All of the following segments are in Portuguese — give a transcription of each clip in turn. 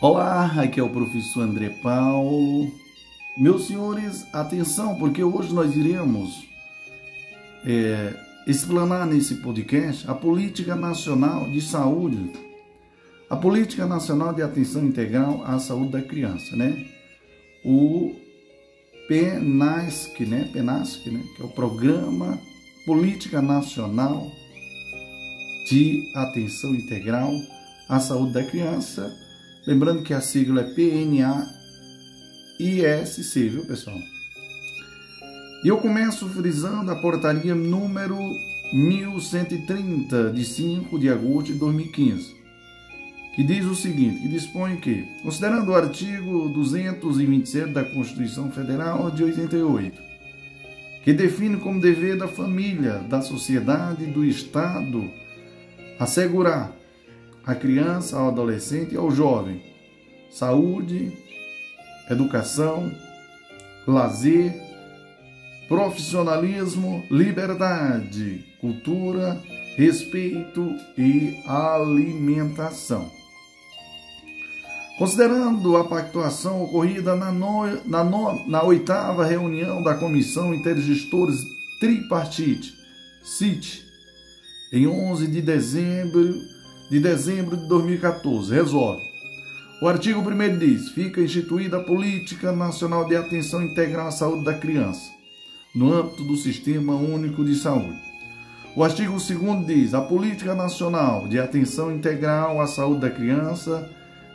Olá, aqui é o professor André Paulo. Meus senhores, atenção, porque hoje nós iremos é, explanar nesse podcast a Política Nacional de Saúde, a Política Nacional de Atenção Integral à Saúde da Criança, né? O PENASC, né? PENASC, né? Que é o Programa Política Nacional de Atenção Integral à Saúde da Criança Lembrando que a sigla é PNA-ISC, viu pessoal? E eu começo frisando a portaria número 1130, de 5 de agosto de 2015, que diz o seguinte, que dispõe que, considerando o artigo 227 da Constituição Federal de 88, que define como dever da família, da sociedade e do Estado assegurar à criança, ao adolescente e ao jovem. Saúde, educação, lazer, profissionalismo, liberdade, cultura, respeito e alimentação. Considerando a pactuação ocorrida na, no, na, no, na oitava reunião da Comissão Intergestores Tripartite, CIT, em 11 de dezembro de dezembro de 2014. Resolve. O artigo 1 diz: fica instituída a Política Nacional de Atenção Integral à Saúde da Criança, no âmbito do Sistema Único de Saúde. O artigo 2 diz: a Política Nacional de Atenção Integral à Saúde da Criança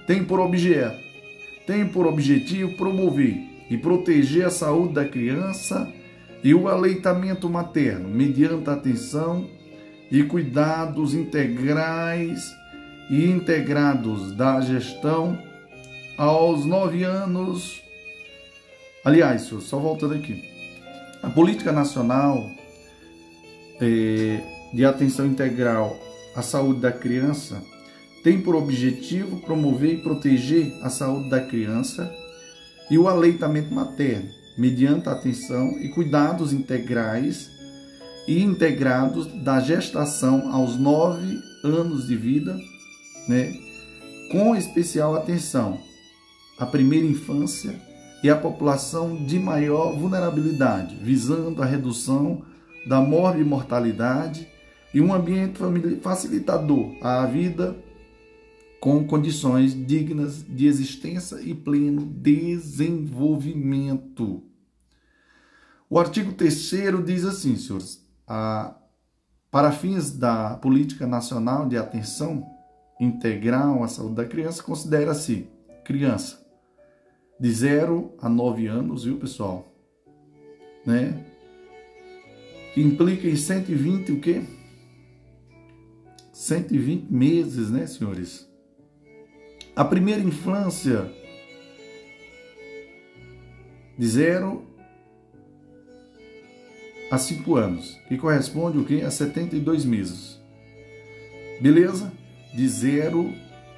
tem por objeto, tem por objetivo promover e proteger a saúde da criança e o aleitamento materno mediante atenção e cuidados integrais e integrados da gestão aos nove anos. Aliás, só voltando aqui. A Política Nacional é, de Atenção Integral à Saúde da Criança tem por objetivo promover e proteger a saúde da criança e o aleitamento materno, mediante atenção e cuidados integrais e integrados da gestação aos nove anos de vida, né, com especial atenção à primeira infância e à população de maior vulnerabilidade, visando a redução da mortalidade e um ambiente facilitador à vida com condições dignas de existência e pleno desenvolvimento. O artigo 3 diz assim, senhores: a, para fins da política nacional de atenção integral à saúde da criança, considera-se criança de 0 a 9 anos, viu, pessoal? Né? Que implica em 120 o quê? 120 meses, né, senhores? A primeira infância de 0 a 5 anos, que corresponde o quê? A 72 meses. Beleza? De 0,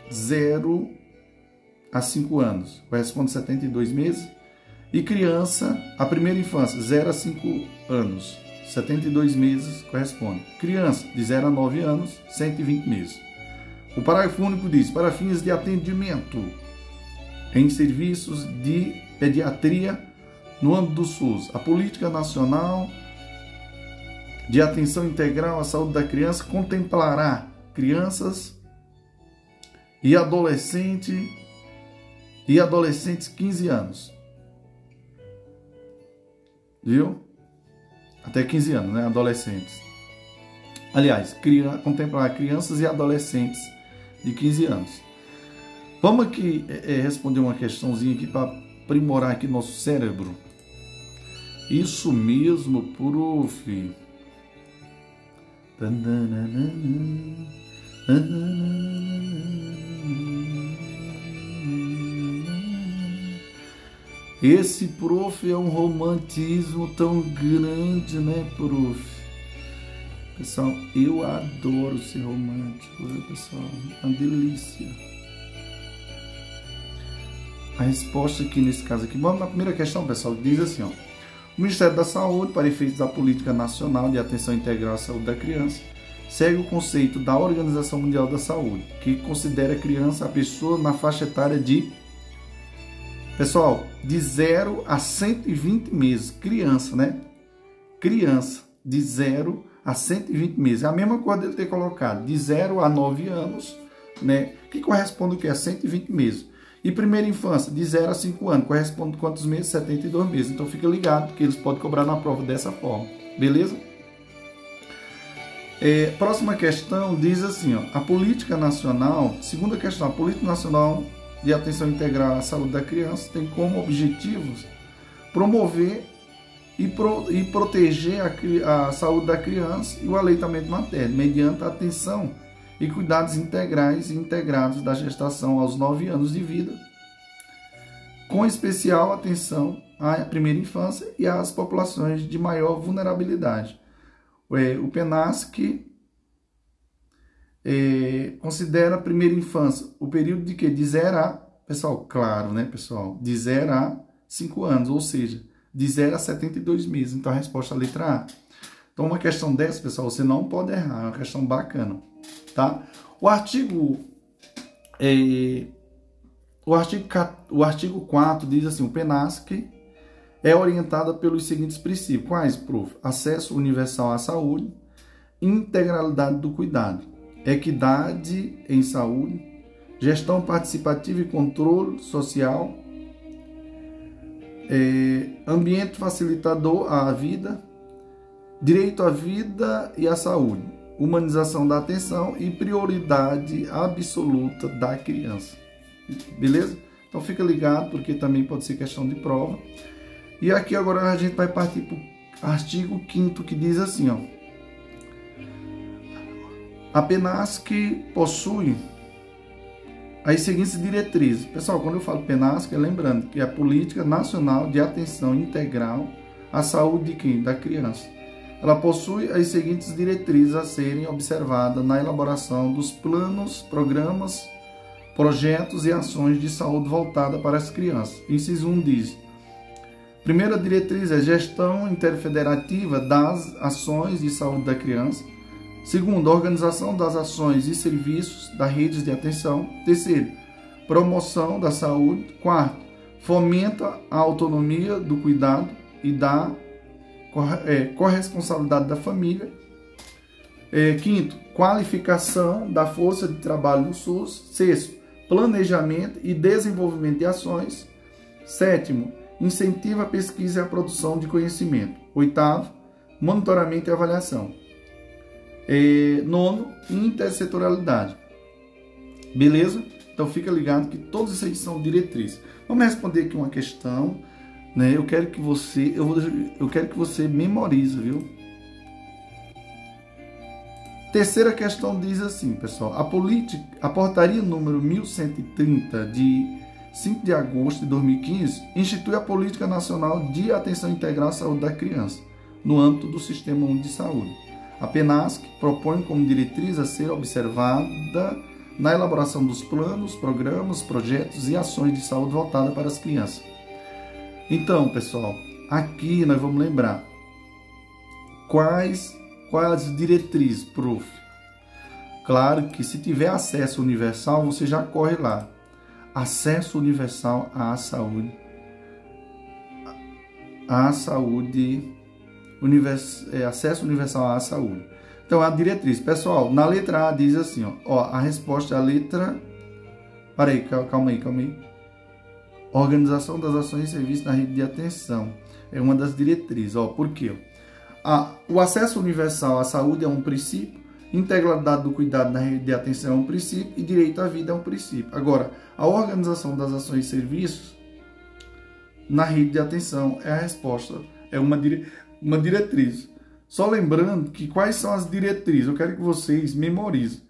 0 a 5 anos, corresponde a 72 meses. E criança, a primeira infância, 0 a 5 anos, 72 meses corresponde. Criança, de 0 a 9 anos, 120 meses. O parágrafo único diz: para fins de atendimento em serviços de pediatria no âmbito do SUS, a Política Nacional de atenção integral à saúde da criança contemplará crianças e adolescente e adolescentes 15 anos. Viu? Até 15 anos, né? Adolescentes. Aliás, cria, contemplar crianças e adolescentes de 15 anos. Vamos aqui é, responder uma questãozinha aqui para aprimorar aqui nosso cérebro. Isso mesmo, prof. Esse prof é um romantismo tão grande, né, prof? Pessoal, eu adoro ser romântico, viu, pessoal? É uma delícia. A resposta aqui nesse caso aqui, vamos na primeira questão, pessoal, diz assim, ó. O Ministério da Saúde, para efeitos da Política Nacional de Atenção Integral à Saúde da Criança, segue o conceito da Organização Mundial da Saúde, que considera a criança a pessoa na faixa etária de Pessoal, de 0 a 120 meses, criança, né? Criança, de 0 a 120 meses. É a mesma coisa dele ter colocado, de 0 a 9 anos, né? Que corresponde o que? A 120 meses. E primeira infância, de 0 a 5 anos, corresponde quantos meses? 72 meses. Então fica ligado, que eles podem cobrar na prova dessa forma. Beleza? É, próxima questão diz assim, ó, a política nacional, segunda questão, a política nacional de atenção integral à saúde da criança tem como objetivos promover e, pro, e proteger a, a, saúde da criança e o aleitamento materno, mediante a atenção e cuidados integrais e integrados da gestação aos 9 anos de vida, com especial atenção à primeira infância e às populações de maior vulnerabilidade é, o PENASC é, considera a primeira infância o período de que? De 0 a, pessoal, claro, né, pessoal? De 0 a 5 anos, ou seja, de 0 a 72 meses. Então a resposta é a letra A. Então uma questão dessa, pessoal, você não pode errar, é uma questão bacana, tá? O artigo é, o artigo, o artigo 4 diz assim, o PENASC é orientada pelos seguintes princípios. Quais, prof? Acesso universal à saúde, integralidade do cuidado, equidade em saúde, gestão participativa e controle social, é, ambiente facilitador à vida, direito à vida e à saúde, humanização da atenção e prioridade absoluta da criança. Beleza? Então fica ligado, porque também pode ser questão de prova. E aqui agora a gente vai partir para o artigo 5 que diz assim, ó. A que possui as seguintes diretrizes. Pessoal, quando eu falo PENASC, é lembrando que é a Política Nacional de Atenção Integral à Saúde de quem? Da criança. Ela possui as seguintes diretrizes a serem observadas na elaboração dos planos, programas, projetos e ações de saúde voltada para as crianças. Inciso 1 diz: Primeira diretriz é gestão interfederativa das ações de saúde da criança. Segundo, organização das ações e serviços das redes de atenção. Terceiro, promoção da saúde. Quarto, fomenta a autonomia do cuidado e da corresponsabilidade da família. É, quinto, qualificação da força de trabalho do SUS. Sexto, planejamento e desenvolvimento de ações. Sétimo, incentiva a pesquisa e a produção de conhecimento. Oitavo, monitoramento e avaliação. É, nono, intersetorialidade. Beleza? Então fica ligado que todos esses são diretrizes. Vamos responder aqui uma questão, né? Eu quero que você, eu, eu quero que você memorize, viu? Terceira questão diz assim, pessoal: a política, a portaria número 1130 de 5 de agosto de 2015, institui a Política Nacional de Atenção Integral à Saúde da Criança, no âmbito do Sistema Único de Saúde. A PENASC propõe como diretriz a ser observada na elaboração dos planos, programas, projetos e ações de saúde voltada para as crianças. Então, pessoal, aqui nós vamos lembrar quais quais diretrizes, prof. Claro que se tiver acesso universal, você já corre lá acesso universal à saúde, à saúde, univers, é, acesso universal à saúde. Então, a diretriz, pessoal, na letra A diz assim, ó, ó a resposta é a letra. Parei, calma aí, calma aí. Organização das ações e serviços na rede de atenção é uma das diretrizes. Ó, por quê? O acesso universal à saúde é um princípio Integralidade do cuidado na rede de atenção é um princípio e direito à vida é um princípio. Agora, a organização das ações e serviços na rede de atenção é a resposta, é uma, dire... uma diretriz. Só lembrando que quais são as diretrizes, eu quero que vocês memorizem.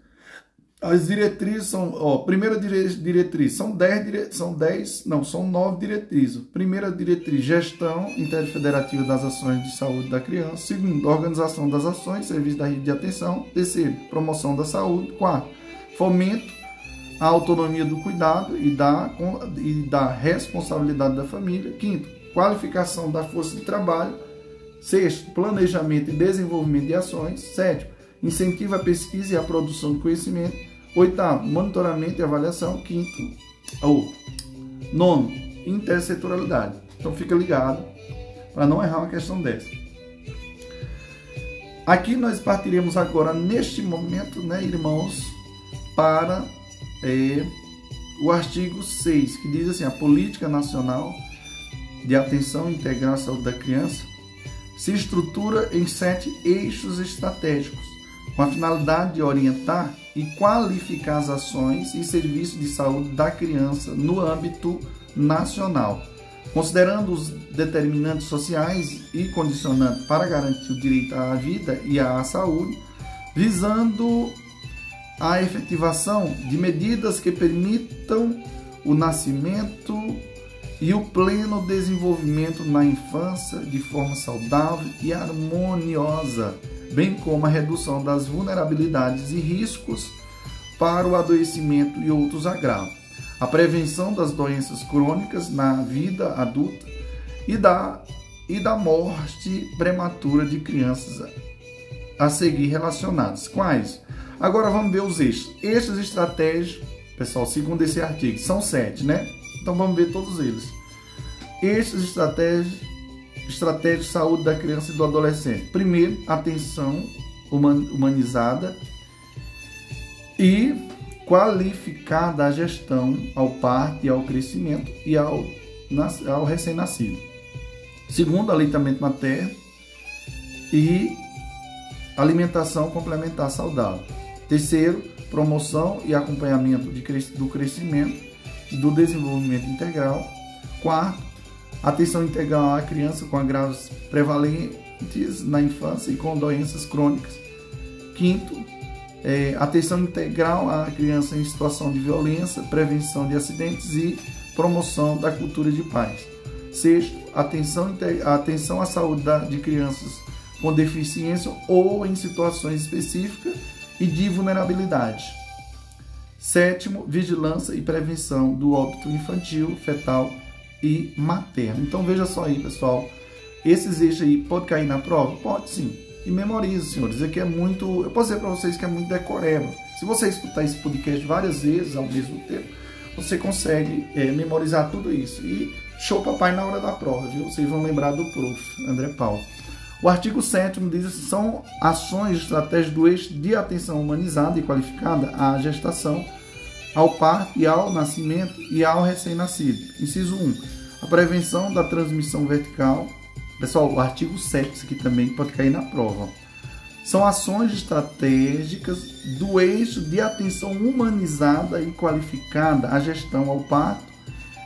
As diretrizes são, ó, primeira diretriz, são 10, dire, são 10, não, são 9 diretrizes. Primeira diretriz, gestão interfederativa das ações de saúde da criança. Segundo, organização das ações, serviço da rede de atenção. Terceiro, promoção da saúde. Quarto, fomento à autonomia do cuidado e da, e da responsabilidade da família. Quinto, qualificação da força de trabalho. Sexto, planejamento e desenvolvimento de ações. Sétimo, incentiva a pesquisa e a produção de conhecimento. Oitavo, monitoramento e avaliação. Quinto, ou nono, intersetorialidade. Então fica ligado para não errar uma questão dessa. Aqui nós partiremos agora, neste momento, né, irmãos, para é, o artigo 6, que diz assim: a Política Nacional de Atenção Integral à Saúde da Criança se estrutura em sete eixos estratégicos, com a finalidade de orientar e qualificar as ações e serviços de saúde da criança no âmbito nacional, considerando os determinantes sociais e condicionantes para garantir o direito à vida e à saúde, visando a efetivação de medidas que permitam o nascimento e o pleno desenvolvimento na infância de forma saudável e harmoniosa, bem como a redução das vulnerabilidades e riscos para o adoecimento e outros agravos, a prevenção das doenças crônicas na vida adulta e da, e da morte prematura de crianças a seguir relacionadas. Quais? Agora vamos ver os eixos. Eixos estratégicos, pessoal, segundo esse artigo, são sete, né? Então vamos ver todos eles. Eixos estratégicos, estratégia de saúde da criança e do adolescente. Primeiro, atenção humanizada e qualificada a gestão ao parto e ao crescimento e ao, ao recém-nascido. Segundo, aleitamento materno e alimentação complementar saudável. Terceiro, promoção e acompanhamento de, do crescimento e do desenvolvimento integral. Quarto, atenção integral à criança com agravos prevalentes na infância e com doenças crônicas. Quinto, é, atenção integral à criança em situação de violência, prevenção de acidentes e promoção da cultura de paz. Sexto, atenção, atenção à saúde de crianças com deficiência ou em situações específicas e de vulnerabilidade. Sétimo, vigilância e prevenção do óbito infantil, fetal e materno. Então veja só aí, pessoal. Esses eixos aí pode cair na prova? Pode sim. E memorize, senhores. Aqui é muito. Eu posso dizer para vocês que é muito decoreba. Se você escutar esse podcast várias vezes ao mesmo tempo, você consegue é, memorizar tudo isso. E show papai na hora da prova, viu? Vocês vão lembrar do prof. André Paulo. O artigo 7 diz assim, são ações estratégias do eixo de atenção humanizada e qualificada à gestação, ao parto e ao nascimento e ao recém-nascido. Inciso 1. A prevenção da transmissão vertical. Pessoal, o artigo 7 isso aqui também pode cair na prova. São ações estratégicas do eixo de atenção humanizada e qualificada à gestão ao parto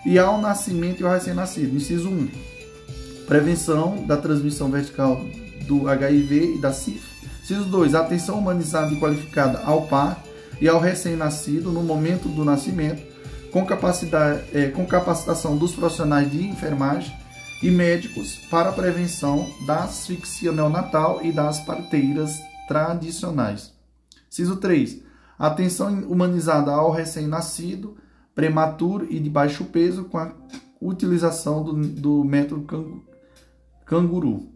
e ao nascimento e ao recém-nascido. Inciso 1 prevenção da transmissão vertical do HIV e da sífilis. Inciso 2. Atenção humanizada e qualificada ao par e ao recém-nascido no momento do nascimento, com, capacidade, é, com capacitação dos profissionais de enfermagem e médicos para a prevenção da asfixia neonatal e das parteiras tradicionais. Inciso 3. Atenção humanizada ao recém-nascido, prematuro e de baixo peso com a utilização do, do método canguru.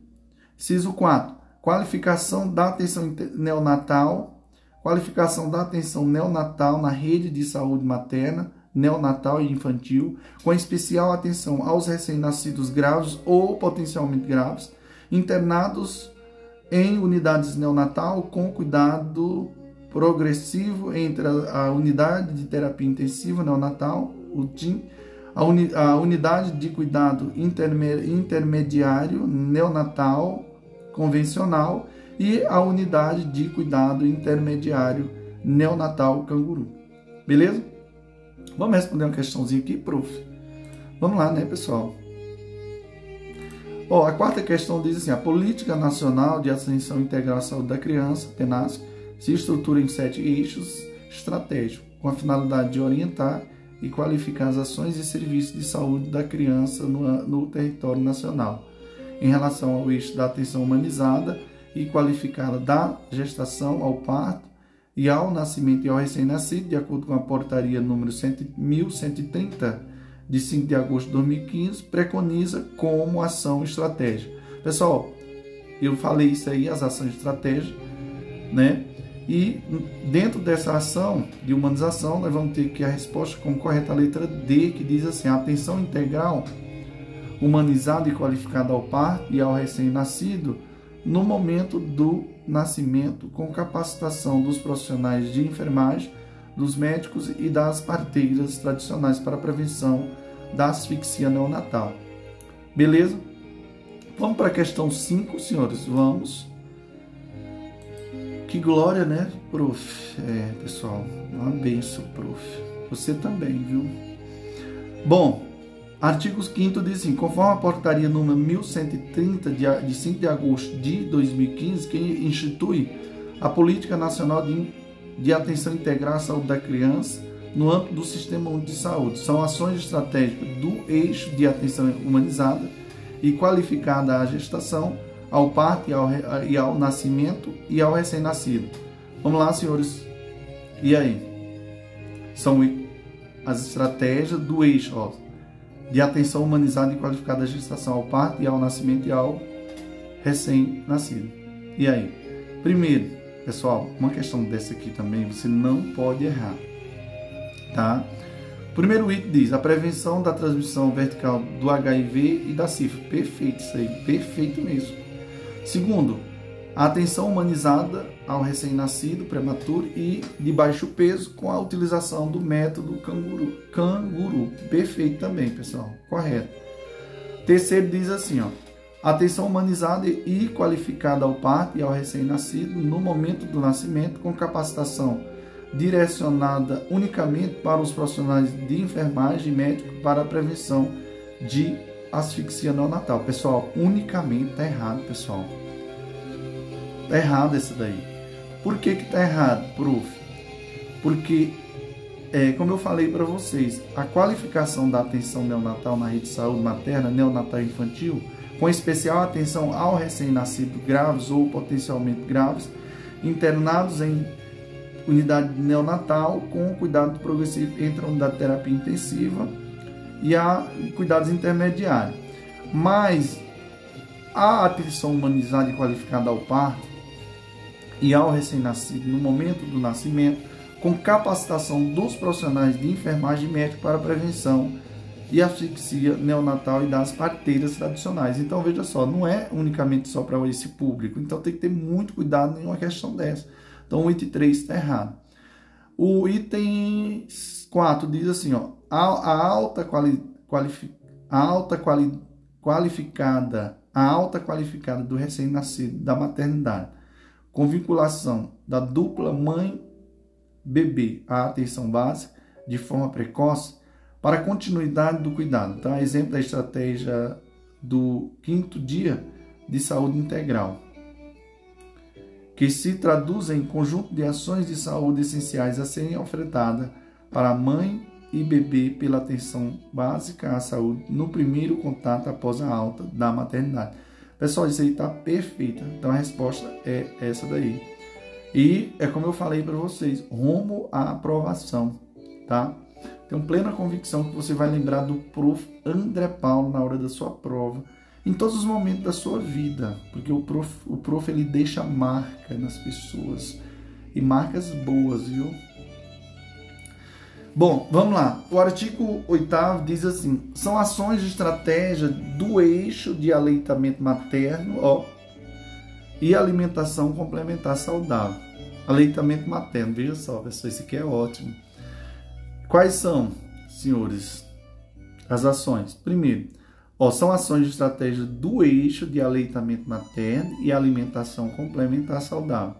Ciso 4. Qualificação da atenção neonatal. Qualificação da atenção neonatal na rede de saúde materna, neonatal e infantil, com especial atenção aos recém-nascidos graves ou potencialmente graves, internados em unidades neonatal com cuidado progressivo entre a unidade de terapia intensiva neonatal, o TIM, a, uni, a unidade de cuidado intermediário neonatal convencional e a unidade de cuidado intermediário neonatal canguru. Beleza? Vamos responder uma questãozinha aqui, prof. Vamos lá, né, pessoal? Ó, a quarta questão diz assim: a Política Nacional de Atenção Integral à Saúde da Criança, PENASC, se estrutura em sete eixos estratégicos, com a finalidade de orientar e qualificar as ações e serviços de saúde da criança no, no território nacional, em relação ao eixo da atenção humanizada e qualificada da gestação ao parto e ao nascimento e ao recém-nascido, de acordo com a portaria número 1130 de 5 de agosto de 2015, preconiza como ação estratégica. Pessoal, eu falei isso aí, as ações estratégicas, né? E dentro dessa ação de humanização, nós vamos ter que a resposta com correta letra D, que diz assim: a atenção integral, humanizada e qualificada ao parto e ao recém-nascido, no momento do nascimento, com capacitação dos profissionais de enfermagem, dos médicos e das parteiras tradicionais para a prevenção da asfixia neonatal. Beleza? Vamos para a questão 5, senhores. Vamos. Que glória, né, prof? É, pessoal, uma benção, prof. Você também, viu? Bom, artigo 5 diz assim: conforme a portaria número 1130 de 5 de agosto de 2015, que institui a Política Nacional de, de Atenção Integral à Saúde da Criança no âmbito do Sistema Único de Saúde. São ações estratégicas do eixo de atenção humanizada e qualificada à gestação ao parto e ao, e ao nascimento e ao recém-nascido. Vamos lá, senhores. E aí? São as estratégias do eixo ó, de atenção humanizada e qualificada à gestação ao parto e ao nascimento e ao recém-nascido. E aí? Primeiro, pessoal, uma questão dessa aqui também você não pode errar, tá? Primeiro item diz a prevenção da transmissão vertical do HIV e da sífilis. Perfeito isso aí, perfeito mesmo. Segundo, a atenção humanizada ao recém-nascido, prematuro e de baixo peso com a utilização do método canguru. Canguru. Perfeito também, pessoal. Correto. Terceiro diz assim, ó. Atenção humanizada e qualificada ao parto e ao recém-nascido no momento do nascimento com capacitação direcionada unicamente para os profissionais de enfermagem e médico para a prevenção de asfixia neonatal. Pessoal, unicamente está errado, pessoal. Está errado esse daí. Por que que tá errado, prof? Porque, é, como eu falei para vocês, a qualificação da atenção neonatal na rede de saúde materna, neonatal e infantil, com especial atenção ao recém-nascido graves ou potencialmente graves, internados em unidade neonatal com cuidado progressivo entre a unidade de terapia intensiva e a cuidados intermediários. Mas a atenção humanizada e qualificada ao parto e ao recém-nascido no momento do nascimento, com capacitação dos profissionais de enfermagem médica para prevenção e asfixia neonatal e das parteiras tradicionais. Então veja só, não é unicamente só para esse público, então tem que ter muito cuidado em uma questão dessa. Então o item 3 está errado. O item 4 diz assim, ó, a, alta, quali, qualifi, a alta quali, qualificada, a alta qualificada do recém-nascido da maternidade, com vinculação da dupla mãe-bebê à atenção básica de forma precoce para continuidade do cuidado. Então, exemplo da estratégia do quinto dia de saúde integral, que se traduz em conjunto de ações de saúde essenciais a serem ofertadas para a mãe e bebê pela atenção básica à saúde no primeiro contato após a alta da maternidade. Pessoal, isso aí está perfeito. Então a resposta é essa daí. E é como eu falei para vocês, rumo à aprovação, tá? Tenho plena convicção que você vai lembrar do prof. André Paulo na hora da sua prova, em todos os momentos da sua vida, porque o prof, o prof ele deixa marca nas pessoas e marcas boas, viu? Bom, vamos lá. O artigo 8 diz assim: são ações de estratégia do eixo de aleitamento materno ó, e alimentação complementar saudável. Aleitamento materno, veja só, pessoal, isso aqui é ótimo. Quais são, senhores, as ações? Primeiro, ó, são ações de estratégia do eixo de aleitamento materno e alimentação complementar saudável.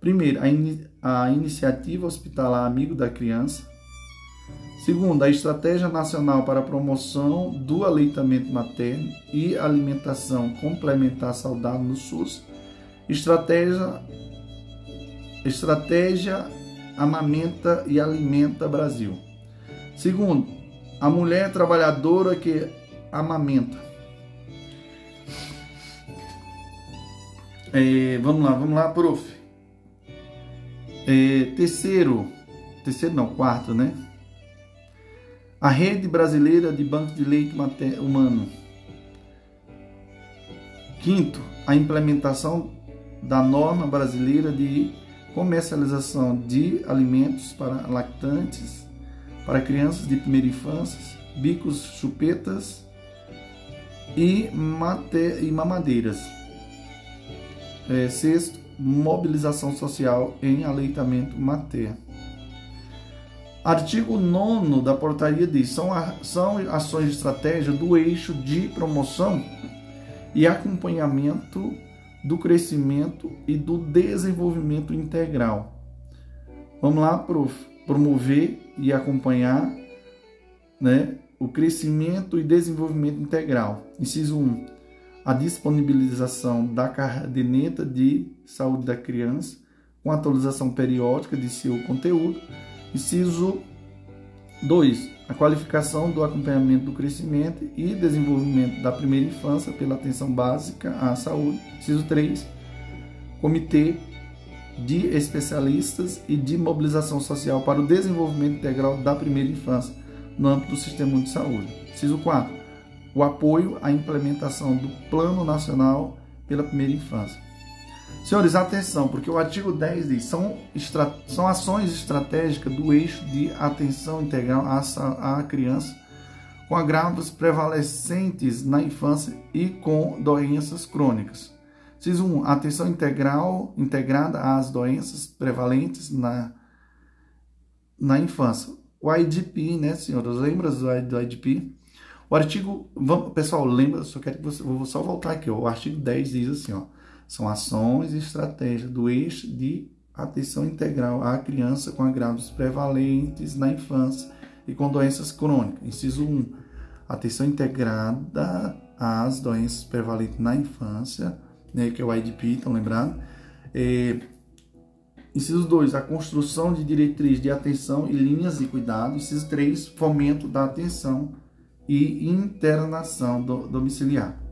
Primeiro, a, in a iniciativa hospitalar Amigo da Criança Segundo, a Estratégia Nacional para a Promoção do Aleitamento Materno e Alimentação Complementar Saudável no SUS. Estratégia, Estratégia Amamenta e Alimenta Brasil. Segundo, a mulher trabalhadora que amamenta. É, vamos lá, vamos lá, prof. É, terceiro, terceiro não, quarto, né? A Rede Brasileira de Bancos de Leite Humano. Quinto, a implementação da norma brasileira de comercialização de alimentos para lactantes, para crianças de primeira infância, bicos, chupetas e, mate, e mamadeiras. É, sexto, mobilização social em aleitamento materno. Artigo 9 da portaria diz: são, são ações de estratégia do eixo de promoção e acompanhamento do crescimento e do desenvolvimento integral. Vamos lá, prof. Promover e acompanhar né, o crescimento e desenvolvimento integral. Inciso 1. A disponibilização da caderneta de saúde da criança com atualização periódica de seu conteúdo. Inciso 2. A qualificação do acompanhamento do crescimento e desenvolvimento da primeira infância pela atenção básica à saúde. Inciso 3. Comitê de especialistas e de mobilização social para o desenvolvimento integral da primeira infância no âmbito do sistema de saúde. Inciso 4. O apoio à implementação do Plano Nacional pela Primeira Infância. Senhores, atenção, porque o artigo 10 diz: são, são ações estratégicas do eixo de atenção integral à, à criança com agravos prevalecentes na infância e com doenças crônicas. Inciso 1. Atenção integral integrada às doenças prevalentes na, na infância o IDP, né, senhoras? Lembra do IDP? O artigo, vamos, pessoal, lembra, só quero que você, vou só voltar aqui, ó, o artigo 10 diz assim, ó, são ações e estratégias do eixo de atenção integral à criança com agravos prevalentes na infância e com doenças crônicas. Inciso 1, atenção integrada às doenças prevalentes na infância, né, que é o IDP, estão lembrando? É, Inciso 2, a construção de diretrizes de atenção e linhas de cuidado. Inciso 3, fomento da atenção e internação do, domiciliar.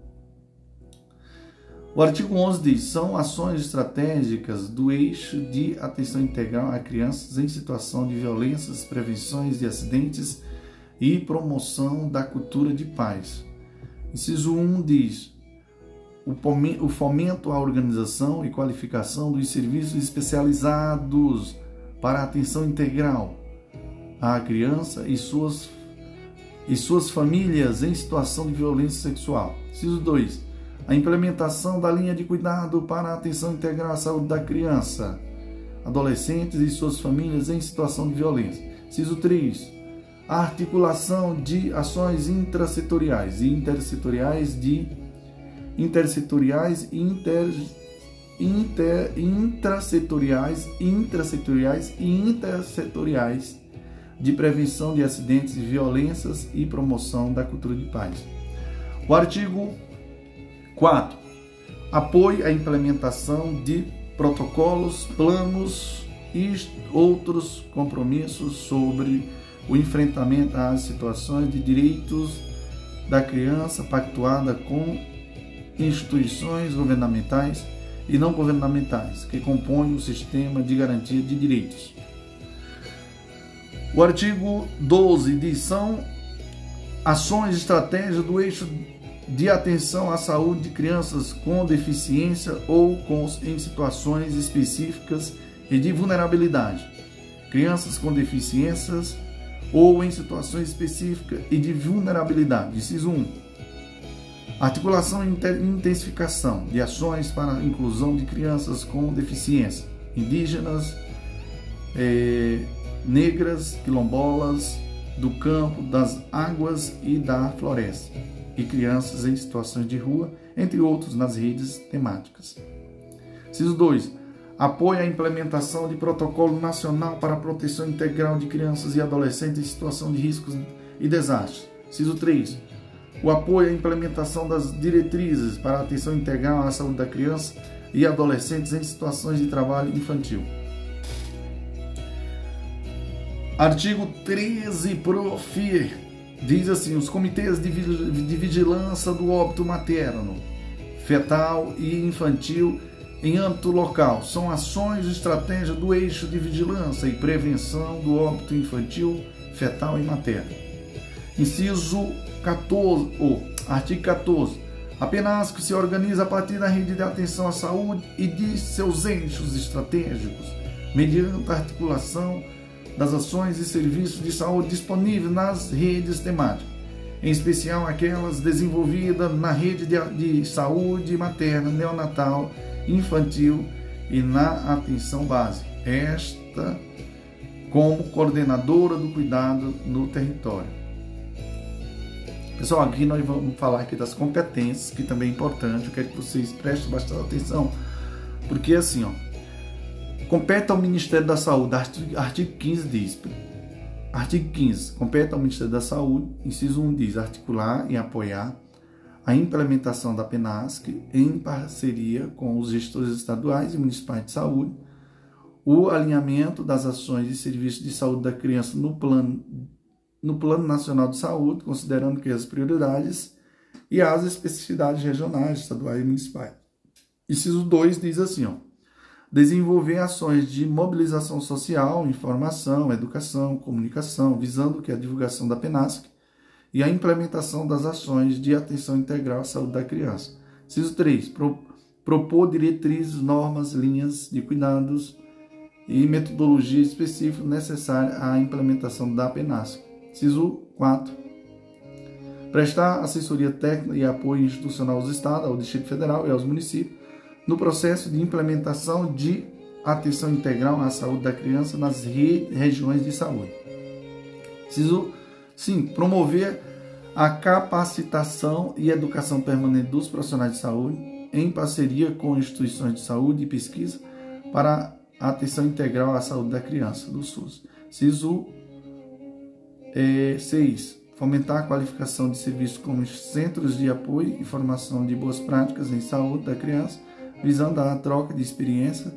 O artigo 11 diz: são ações estratégicas do eixo de atenção integral a crianças em situação de violências, prevenções de acidentes e promoção da cultura de paz. Inciso 1 diz: o fomento à organização e qualificação dos serviços especializados para atenção integral à criança e suas, e suas famílias em situação de violência sexual. Inciso 2. A implementação da linha de cuidado para a atenção integral à saúde da criança, adolescentes e suas famílias em situação de violência. Inciso 3. A articulação de ações intrasetoriais e intersetoriais de intersetoriais e inter, inter, intrasetoriais, intrasetoriais e intersetoriais de prevenção de acidentes e violências e promoção da cultura de paz. O artigo 4. Apoio à implementação de protocolos, planos e outros compromissos sobre o enfrentamento às situações de direitos da criança pactuada com instituições governamentais e não governamentais que compõem o sistema de garantia de direitos. O artigo 12 diz são ações estratégias do eixo de atenção à saúde de crianças com deficiência ou com, em situações específicas e de vulnerabilidade. Crianças com deficiências ou em situações específicas e de vulnerabilidade. Inciso 1 Articulação e intensificação de ações para a inclusão de crianças com deficiência, indígenas, eh, negras, quilombolas, do campo, das águas e da floresta, e crianças em situações de rua, entre outros, nas redes temáticas. Ciso 2. Apoio à implementação de protocolo nacional para a proteção integral de crianças e adolescentes em situação de riscos e desastres. Ciso 3 o apoio à implementação das diretrizes para a atenção integral à saúde da criança e adolescentes em situações de trabalho infantil. Artigo 13, prof. Diz assim: os comitês de vigilância do óbito materno, fetal e infantil em âmbito local são ações e estratégias do eixo de vigilância e prevenção do óbito infantil, fetal e materno. Inciso 14, o artigo 14. Apenas que se organiza a partir da rede de atenção à saúde e de seus eixos estratégicos, mediante articulação das ações e serviços de saúde disponíveis nas redes temáticas, em especial aquelas desenvolvidas na rede de, de saúde materna, neonatal, infantil e na atenção básica. Esta como coordenadora do cuidado no território. Pessoal, aqui nós vamos falar aqui das competências, que também é importante. Eu quero que vocês prestem bastante atenção, porque assim, ó, compete ao Ministério da Saúde, artigo, artigo 15 diz, artigo 15, compete ao Ministério da Saúde, inciso 1 diz, articular e apoiar a implementação da PENASC em parceria com os gestores estaduais e municipais de saúde, o alinhamento das ações e serviços de saúde da criança no plano, no plano Nacional de Saúde, considerando que as prioridades e as especificidades regionais, estaduais e municipais. Inciso 2 diz assim, ó, desenvolver ações de mobilização social, informação, educação, comunicação, visando que a divulgação da PENASC e a implementação das ações de atenção integral à saúde da criança. Inciso 3. Pro, propor diretrizes, normas, linhas de cuidados e metodologia específica necessária à implementação da PENASC. Inciso 4. Prestar assessoria técnica e apoio institucional aos estados, ao Distrito Federal e aos municípios no processo de implementação de atenção integral à saúde da criança nas re regiões de saúde. Inciso 5. Promover a capacitação e educação permanente dos profissionais de saúde em parceria com instituições de saúde e pesquisa para atenção integral à saúde da criança, do SUS. É, 6. Fomentar a qualificação de serviços como centros de apoio e formação de boas práticas em saúde da criança, visando a troca de experiência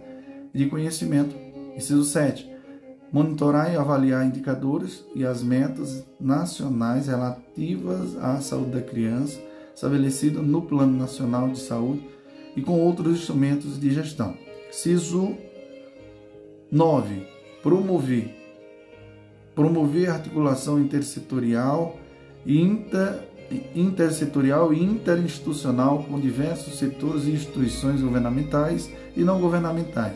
e de conhecimento. Inciso 7. Monitorar e avaliar indicadores e as metas nacionais relativas à saúde da criança, estabelecidas no Plano Nacional de Saúde e com outros instrumentos de gestão. SISU 9. Promover. Promover articulação intersetorial e inter, intersetorial e interinstitucional com diversos setores e instituições governamentais e não governamentais,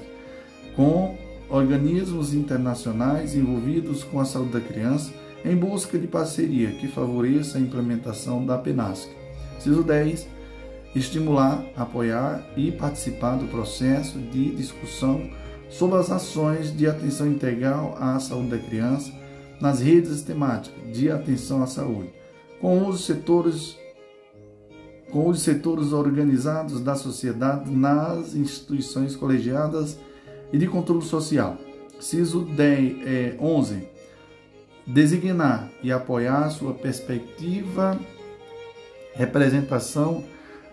com organismos internacionais envolvidos com a saúde da criança em busca de parceria que favoreça a implementação da PENASC. Ciso 10. Estimular, apoiar e participar do processo de discussão sobre as ações de atenção integral à saúde da criança nas redes temáticas de atenção à saúde, com os setores com os setores organizados da sociedade nas instituições colegiadas e de controle social. CISO 10, é, 11. Designar e apoiar sua perspectiva, representação,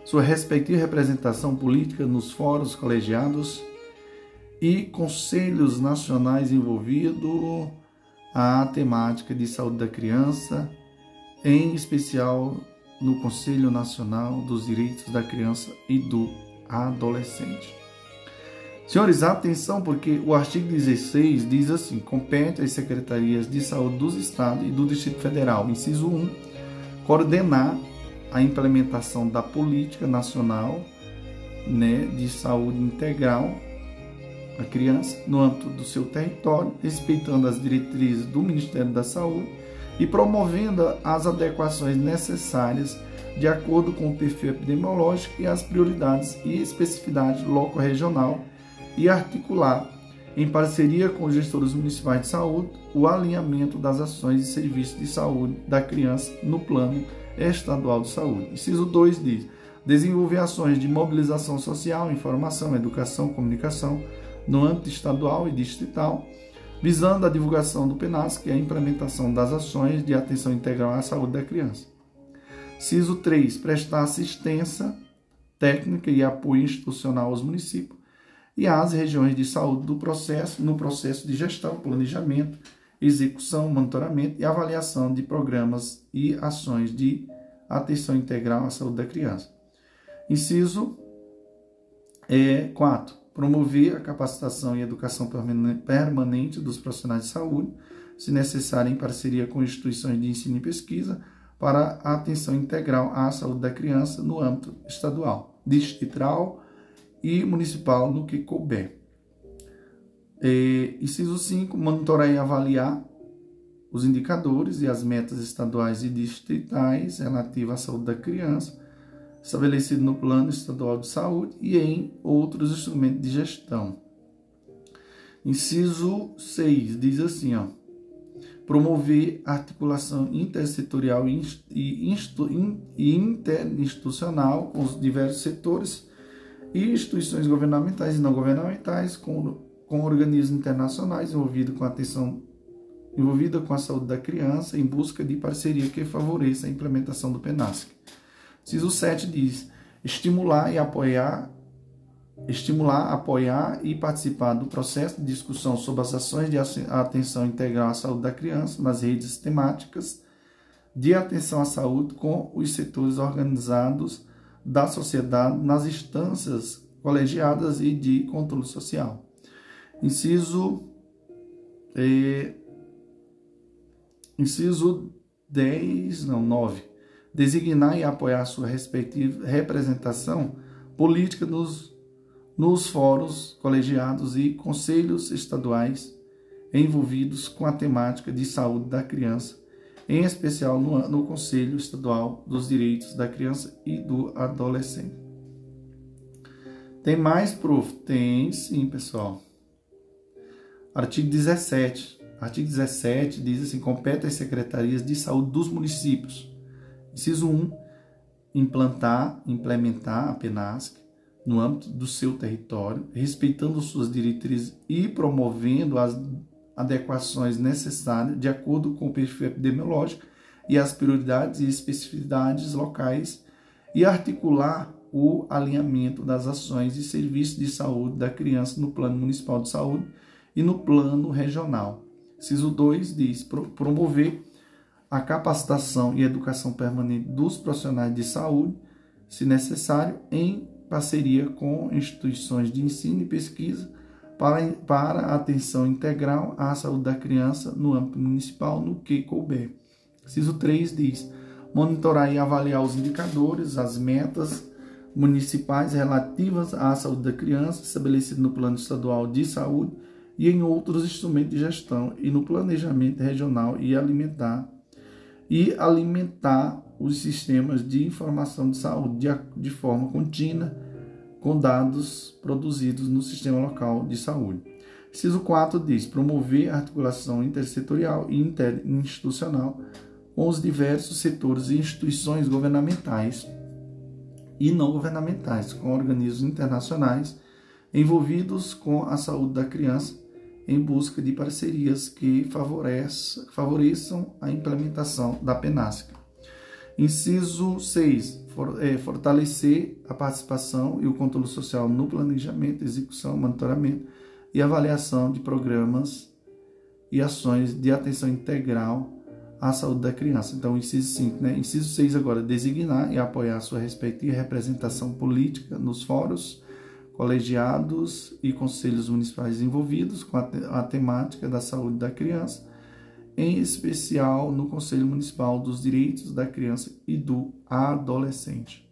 sua respectiva representação política nos fóruns colegiados e conselhos nacionais envolvidos a temática de saúde da criança, em especial no Conselho Nacional dos Direitos da Criança e do Adolescente. Senhores, atenção, porque o artigo 16 diz assim: compete às secretarias de saúde dos estados e do Distrito Federal, inciso 1, coordenar a implementação da política nacional né, de saúde integral a criança no âmbito do seu território, respeitando as diretrizes do Ministério da Saúde e promovendo as adequações necessárias de acordo com o perfil epidemiológico e as prioridades e especificidades loco-regional e articular, em parceria com os gestores municipais de saúde, o alinhamento das ações e serviços de saúde da criança no plano estadual de saúde. Inciso 2 diz: desenvolver ações de mobilização social, informação, educação, comunicação, no âmbito estadual e distrital, visando a divulgação do PENASC e a implementação das ações de atenção integral à saúde da criança. CISO 3. Prestar assistência técnica e apoio institucional aos municípios e às regiões de saúde do processo, no processo de gestão, planejamento, execução, monitoramento e avaliação de programas e ações de atenção integral à saúde da criança. Inciso é, 4 promover a capacitação e educação permanente dos profissionais de saúde, se necessário em parceria com instituições de ensino e pesquisa, para a atenção integral à saúde da criança no âmbito estadual, distrital e municipal no que couber. É, inciso 5, monitorar e avaliar os indicadores e as metas estaduais e distritais relativas à saúde da criança, estabelecido no Plano Estadual de Saúde e em outros instrumentos de gestão. Inciso 6 diz assim, ó, promover articulação intersetorial e interinstitucional com os diversos setores e instituições governamentais e não governamentais, com, com organismos internacionais envolvidos com a atenção envolvida com a saúde da criança em busca de parceria que favoreça a implementação do PENASC. Ciso 7 diz: estimular e apoiar estimular, apoiar e participar do processo de discussão sobre as ações de atenção integral à saúde da criança nas redes temáticas de atenção à saúde com os setores organizados da sociedade nas instâncias colegiadas e de controle social. Inciso eh, Inciso 10, não, 9. Designar e apoiar sua respectiva representação política nos, nos fóruns colegiados e conselhos estaduais envolvidos com a temática de saúde da criança, em especial no, no Conselho Estadual dos Direitos da Criança e do Adolescente. Tem mais, prof? Tem sim, pessoal. Artigo 17. Artigo 17 diz assim: compete às secretarias de saúde dos municípios. Inciso 1. Implantar, implementar a PENASC no âmbito do seu território, respeitando suas diretrizes e promovendo as adequações necessárias de acordo com o perfil epidemiológico e as prioridades e especificidades locais e articular o alinhamento das ações e serviços de saúde da criança no plano municipal de saúde e no plano regional Ciso 2 diz promover a capacitação e educação permanente dos profissionais de saúde, se necessário, em parceria com instituições de ensino e pesquisa para, para a atenção integral à saúde da criança no âmbito municipal, no que couber. Ciso 3 diz monitorar e avaliar os indicadores, as metas municipais relativas à saúde da criança, estabelecido no Plano Estadual de Saúde, e em outros instrumentos de gestão e no planejamento regional e alimentar e alimentar os sistemas de informação de saúde de, forma contínua com dados produzidos no sistema local de saúde. Inciso 4 diz promover a articulação intersetorial e interinstitucional com os diversos setores e instituições governamentais e não governamentais, com organismos internacionais envolvidos com a saúde da criança em busca de parcerias que favoreçam a implementação da PENASC. Inciso 6. For, é, fortalecer a participação e o controle social no planejamento, execução, monitoramento e avaliação de programas e ações de atenção integral à saúde da criança. Então, inciso 5, né? Inciso 6 agora, designar e apoiar sua respectiva representação política nos fóruns colegiados e conselhos municipais envolvidos com a, temática da saúde da criança, em especial no Conselho Municipal dos Direitos da Criança e do Adolescente.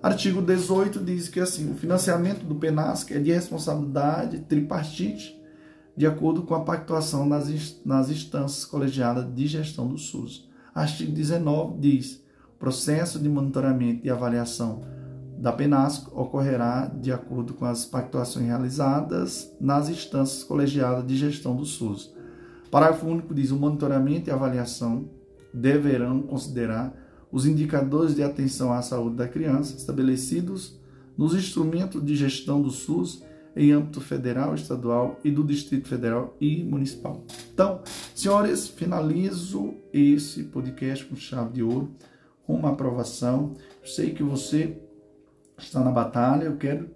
Artigo 18 diz que assim, o financiamento do PENASC é de responsabilidade tripartite, de acordo com a pactuação nas, nas instâncias colegiadas de gestão do SUS. Artigo 19 diz: processo de monitoramento e avaliação da PENASCO ocorrerá de acordo com as pactuações realizadas nas instâncias colegiadas de gestão do SUS. Parágrafo único diz: o monitoramento e avaliação deverão considerar os indicadores de atenção à saúde da criança estabelecidos nos instrumentos de gestão do SUS em âmbito federal, estadual e do Distrito Federal e Municipal. Então, senhores, finalizo esse podcast com chave de ouro, uma aprovação. Sei que você está na batalha, eu quero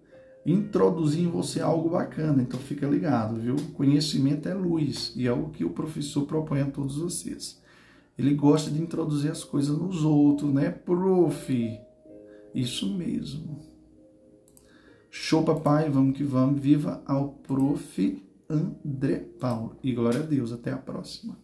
introduzir em você algo bacana, então fica ligado, viu? Conhecimento é luz e é o que o professor propõe a todos vocês. Ele gosta de introduzir as coisas nos outros, né, prof? Isso mesmo. Show, papai, vamos que vamos. Viva ao prof. André Paulo. E glória a Deus, até a próxima.